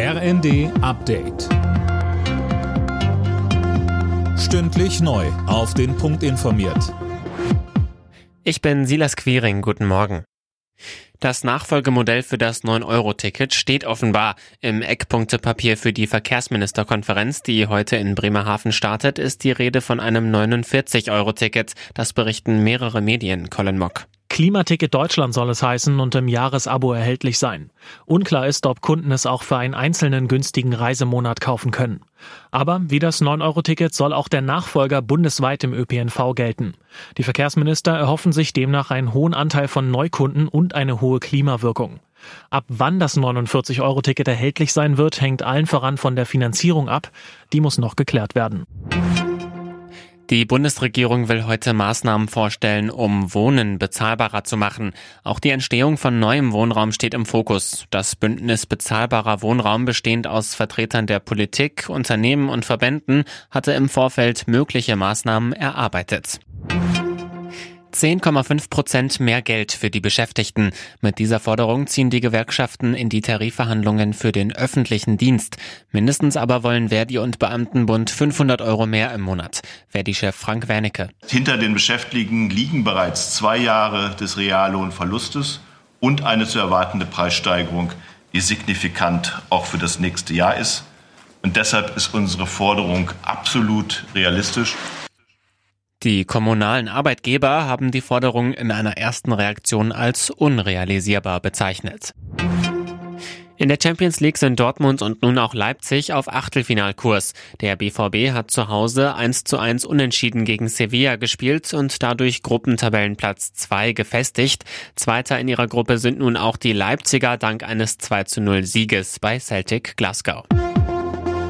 RND Update. Stündlich neu. Auf den Punkt informiert. Ich bin Silas Quiring. Guten Morgen. Das Nachfolgemodell für das 9-Euro-Ticket steht offenbar. Im Eckpunktepapier für die Verkehrsministerkonferenz, die heute in Bremerhaven startet, ist die Rede von einem 49-Euro-Ticket. Das berichten mehrere Medien, Colin Mock. Klimaticket Deutschland soll es heißen und im Jahresabo erhältlich sein. Unklar ist, ob Kunden es auch für einen einzelnen günstigen Reisemonat kaufen können. Aber wie das 9-Euro-Ticket soll auch der Nachfolger bundesweit im ÖPNV gelten. Die Verkehrsminister erhoffen sich demnach einen hohen Anteil von Neukunden und eine hohe Klimawirkung. Ab wann das 49-Euro-Ticket erhältlich sein wird, hängt allen voran von der Finanzierung ab. Die muss noch geklärt werden. Die Bundesregierung will heute Maßnahmen vorstellen, um Wohnen bezahlbarer zu machen. Auch die Entstehung von neuem Wohnraum steht im Fokus. Das Bündnis bezahlbarer Wohnraum, bestehend aus Vertretern der Politik, Unternehmen und Verbänden, hatte im Vorfeld mögliche Maßnahmen erarbeitet. 10,5 Prozent mehr Geld für die Beschäftigten. Mit dieser Forderung ziehen die Gewerkschaften in die Tarifverhandlungen für den öffentlichen Dienst. Mindestens aber wollen Verdi und Beamtenbund 500 Euro mehr im Monat. Verdi-Chef Frank Wernicke. Hinter den Beschäftigten liegen bereits zwei Jahre des Reallohnverlustes und eine zu erwartende Preissteigerung, die signifikant auch für das nächste Jahr ist. Und deshalb ist unsere Forderung absolut realistisch. Die kommunalen Arbeitgeber haben die Forderung in einer ersten Reaktion als unrealisierbar bezeichnet. In der Champions League sind Dortmund und nun auch Leipzig auf Achtelfinalkurs. Der BVB hat zu Hause 1 zu 1 unentschieden gegen Sevilla gespielt und dadurch Gruppentabellenplatz 2 gefestigt. Zweiter in ihrer Gruppe sind nun auch die Leipziger dank eines 2 zu 0 Sieges bei Celtic Glasgow.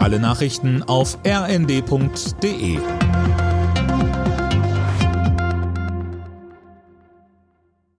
Alle Nachrichten auf rnd.de